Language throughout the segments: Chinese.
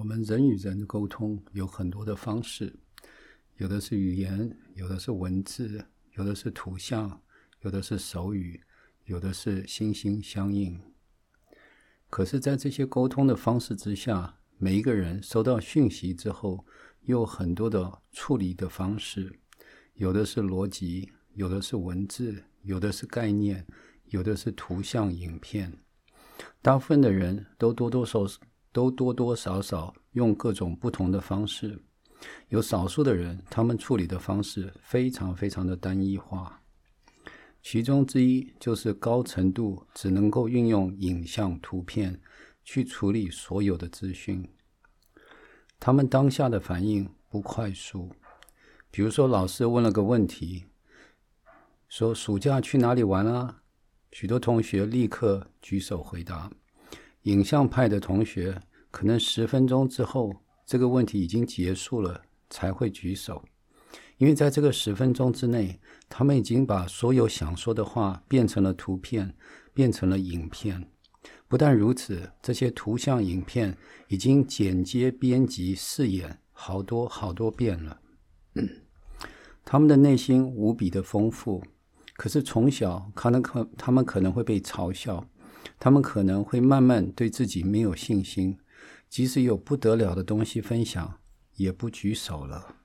我们人与人沟通有很多的方式，有的是语言，有的是文字，有的是图像，有的是手语，有的是心心相印。可是，在这些沟通的方式之下，每一个人收到讯息之后，又有很多的处理的方式，有的是逻辑，有的是文字，有的是概念，有的是图像、影片。大部分的人都多多少少都多多少少用各种不同的方式，有少数的人，他们处理的方式非常非常的单一化。其中之一就是高程度只能够运用影像、图片去处理所有的资讯。他们当下的反应不快速。比如说，老师问了个问题，说：“暑假去哪里玩啊？”许多同学立刻举手回答。影像派的同学可能十分钟之后，这个问题已经结束了，才会举手。因为在这个十分钟之内，他们已经把所有想说的话变成了图片，变成了影片。不但如此，这些图像、影片已经剪接、编辑、试演好多好多遍了。他们的内心无比的丰富，可是从小可能可他们可能会被嘲笑，他们可能会慢慢对自己没有信心，即使有不得了的东西分享，也不举手了。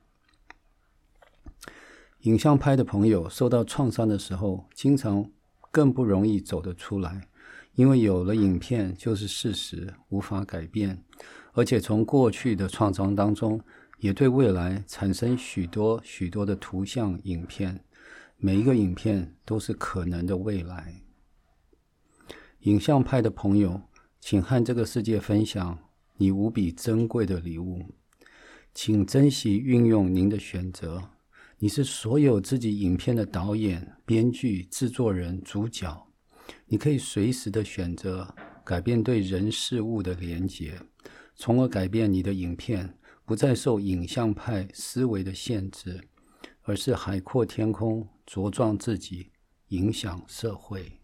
影像拍的朋友受到创伤的时候，经常更不容易走得出来，因为有了影片就是事实，无法改变，而且从过去的创伤当中，也对未来产生许多许多的图像、影片，每一个影片都是可能的未来。影像派的朋友，请和这个世界分享你无比珍贵的礼物，请珍惜运用您的选择。你是所有自己影片的导演、编剧、制作人、主角。你可以随时的选择改变对人事物的连结，从而改变你的影片不再受影像派思维的限制，而是海阔天空，茁壮自己，影响社会。